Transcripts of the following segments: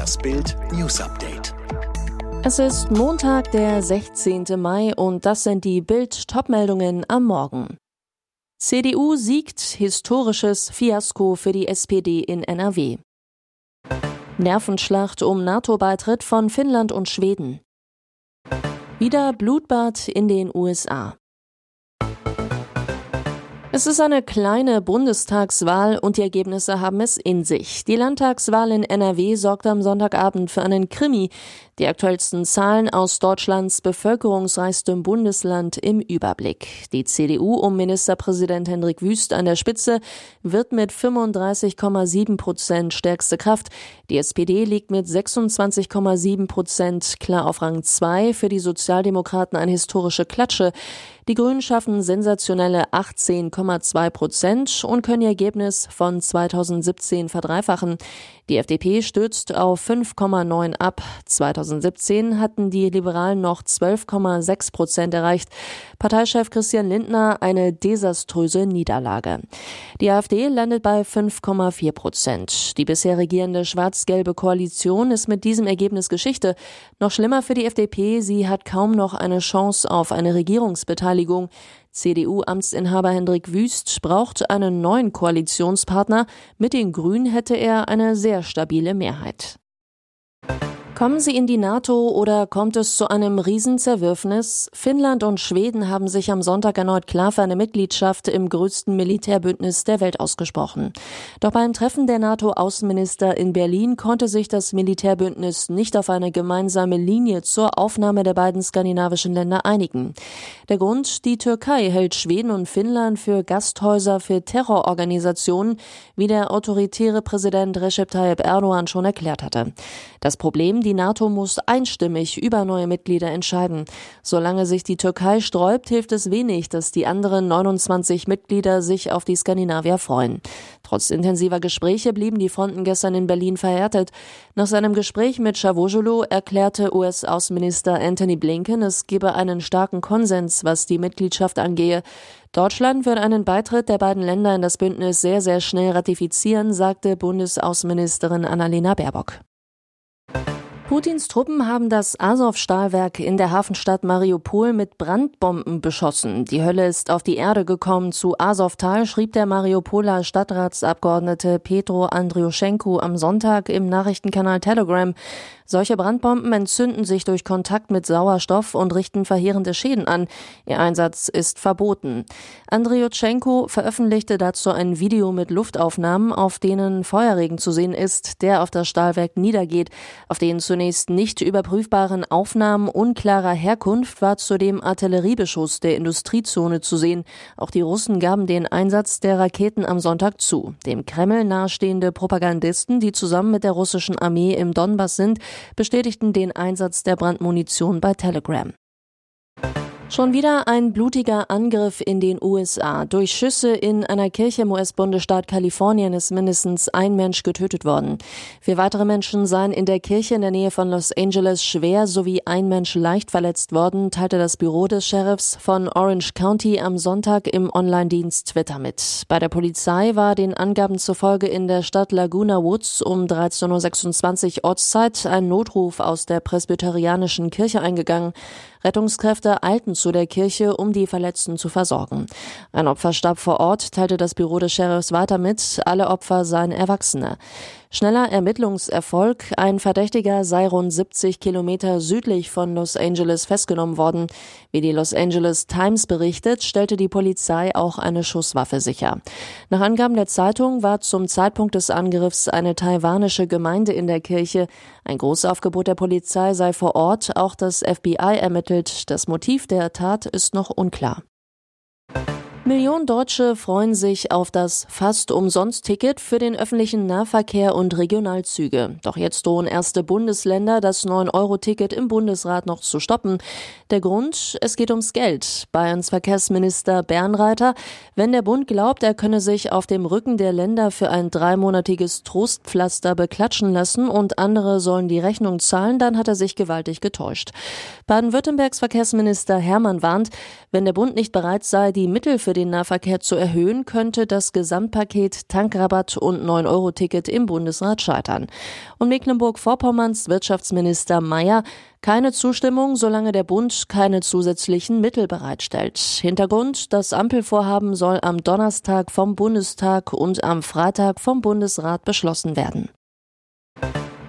Das Bild News Update. Es ist Montag, der 16. Mai und das sind die Bild Topmeldungen am Morgen. CDU siegt historisches Fiasko für die SPD in NRW. Nervenschlacht um NATO-Beitritt von Finnland und Schweden. Wieder Blutbad in den USA. Es ist eine kleine Bundestagswahl und die Ergebnisse haben es in sich. Die Landtagswahl in NRW sorgt am Sonntagabend für einen Krimi. Die aktuellsten Zahlen aus Deutschlands bevölkerungsreichstem Bundesland im Überblick. Die CDU um Ministerpräsident Hendrik Wüst an der Spitze wird mit 35,7 Prozent stärkste Kraft. Die SPD liegt mit 26,7 Prozent klar auf Rang 2. Für die Sozialdemokraten eine historische Klatsche. Die Grünen schaffen sensationelle 18,2 Prozent und können ihr Ergebnis von 2017 verdreifachen. Die FDP stürzt auf 5,9 ab. 2017 hatten die Liberalen noch 12,6 Prozent erreicht. Parteichef Christian Lindner eine desaströse Niederlage. Die AfD landet bei 5,4 Prozent. Die bisher regierende schwarz-gelbe Koalition ist mit diesem Ergebnis Geschichte. Noch schlimmer für die FDP, sie hat kaum noch eine Chance auf eine Regierungsbeteiligung. CDU-Amtsinhaber Hendrik Wüst braucht einen neuen Koalitionspartner. Mit den Grünen hätte er eine sehr stabile Mehrheit. Kommen Sie in die NATO oder kommt es zu einem Riesenzerwürfnis? Finnland und Schweden haben sich am Sonntag erneut klar für eine Mitgliedschaft im größten Militärbündnis der Welt ausgesprochen. Doch beim Treffen der NATO-Außenminister in Berlin konnte sich das Militärbündnis nicht auf eine gemeinsame Linie zur Aufnahme der beiden skandinavischen Länder einigen. Der Grund, die Türkei hält Schweden und Finnland für Gasthäuser für Terrororganisationen, wie der autoritäre Präsident Recep Tayyip Erdogan schon erklärt hatte. Das Problem, die NATO muss einstimmig über neue Mitglieder entscheiden. Solange sich die Türkei sträubt, hilft es wenig, dass die anderen 29 Mitglieder sich auf die Skandinavier freuen. Trotz intensiver Gespräche blieben die Fronten gestern in Berlin verhärtet. Nach seinem Gespräch mit Cavusoglu erklärte US-Außenminister Anthony Blinken, es gebe einen starken Konsens, was die Mitgliedschaft angehe. Deutschland wird einen Beitritt der beiden Länder in das Bündnis sehr, sehr schnell ratifizieren, sagte Bundesaußenministerin Annalena Baerbock. Putins Truppen haben das Azov-Stahlwerk in der Hafenstadt Mariupol mit Brandbomben beschossen. Die Hölle ist auf die Erde gekommen. Zu Azovtal schrieb der Mariupoler Stadtratsabgeordnete Petro Andriuschenko am Sonntag im Nachrichtenkanal Telegram. Solche Brandbomben entzünden sich durch Kontakt mit Sauerstoff und richten verheerende Schäden an. Ihr Einsatz ist verboten. Andriuschenko veröffentlichte dazu ein Video mit Luftaufnahmen, auf denen Feuerregen zu sehen ist, der auf das Stahlwerk niedergeht, auf zunächst zunächst nicht überprüfbaren Aufnahmen unklarer Herkunft war zudem Artilleriebeschuss der Industriezone zu sehen. Auch die Russen gaben den Einsatz der Raketen am Sonntag zu. Dem Kreml nahestehende Propagandisten, die zusammen mit der russischen Armee im Donbass sind, bestätigten den Einsatz der Brandmunition bei Telegram. Schon wieder ein blutiger Angriff in den USA. Durch Schüsse in einer Kirche im US-Bundesstaat Kalifornien ist mindestens ein Mensch getötet worden. Vier weitere Menschen seien in der Kirche in der Nähe von Los Angeles schwer sowie ein Mensch leicht verletzt worden, teilte das Büro des Sheriffs von Orange County am Sonntag im Online-Dienst Twitter mit. Bei der Polizei war den Angaben zufolge in der Stadt Laguna Woods um 13.26 Uhr Ortszeit ein Notruf aus der presbyterianischen Kirche eingegangen. Rettungskräfte eilten zu der Kirche, um die Verletzten zu versorgen. Ein Opfer starb vor Ort, teilte das Büro des Sheriffs weiter mit. Alle Opfer seien Erwachsene. Schneller Ermittlungserfolg. Ein Verdächtiger sei rund 70 Kilometer südlich von Los Angeles festgenommen worden. Wie die Los Angeles Times berichtet, stellte die Polizei auch eine Schusswaffe sicher. Nach Angaben der Zeitung war zum Zeitpunkt des Angriffs eine taiwanische Gemeinde in der Kirche. Ein Großaufgebot der Polizei sei vor Ort. Auch das FBI ermittelt. Das Motiv der Tat ist noch unklar. Millionen Deutsche freuen sich auf das fast umsonst Ticket für den öffentlichen Nahverkehr und Regionalzüge. Doch jetzt drohen erste Bundesländer, das 9-Euro-Ticket im Bundesrat noch zu stoppen. Der Grund, es geht ums Geld. Bayerns Verkehrsminister Bernreiter, wenn der Bund glaubt, er könne sich auf dem Rücken der Länder für ein dreimonatiges Trostpflaster beklatschen lassen und andere sollen die Rechnung zahlen, dann hat er sich gewaltig getäuscht. Baden-Württembergs Verkehrsminister Hermann warnt, wenn der Bund nicht bereit sei, die Mittel für für den Nahverkehr zu erhöhen, könnte das Gesamtpaket Tankrabatt und 9-Euro-Ticket im Bundesrat scheitern. Und Mecklenburg-Vorpommerns Wirtschaftsminister Mayer keine Zustimmung, solange der Bund keine zusätzlichen Mittel bereitstellt. Hintergrund, das Ampelvorhaben soll am Donnerstag vom Bundestag und am Freitag vom Bundesrat beschlossen werden.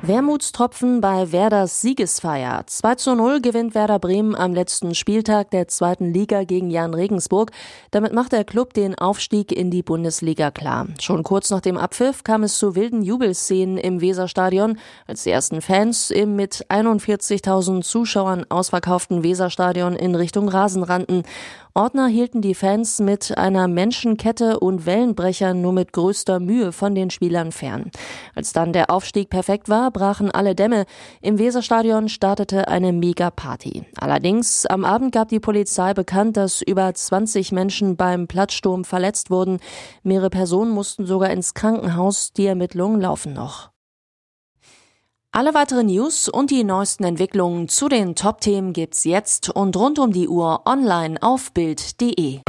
Wermutstropfen bei Werders Siegesfeier. 2 zu 0 gewinnt Werder Bremen am letzten Spieltag der zweiten Liga gegen Jan Regensburg. Damit macht der Club den Aufstieg in die Bundesliga klar. Schon kurz nach dem Abpfiff kam es zu wilden Jubelszenen im Weserstadion, als die ersten Fans im mit 41.000 Zuschauern ausverkauften Weserstadion in Richtung Rasen rannten. Ordner hielten die Fans mit einer Menschenkette und Wellenbrechern nur mit größter Mühe von den Spielern fern. Als dann der Aufstieg perfekt war, brachen alle Dämme. Im Weserstadion startete eine Mega-Party. Allerdings, am Abend gab die Polizei bekannt, dass über 20 Menschen beim Platzsturm verletzt wurden. Mehrere Personen mussten sogar ins Krankenhaus. Die Ermittlungen laufen noch. Alle weiteren News und die neuesten Entwicklungen zu den Top-Themen gibt's jetzt und rund um die Uhr online auf Bild.de.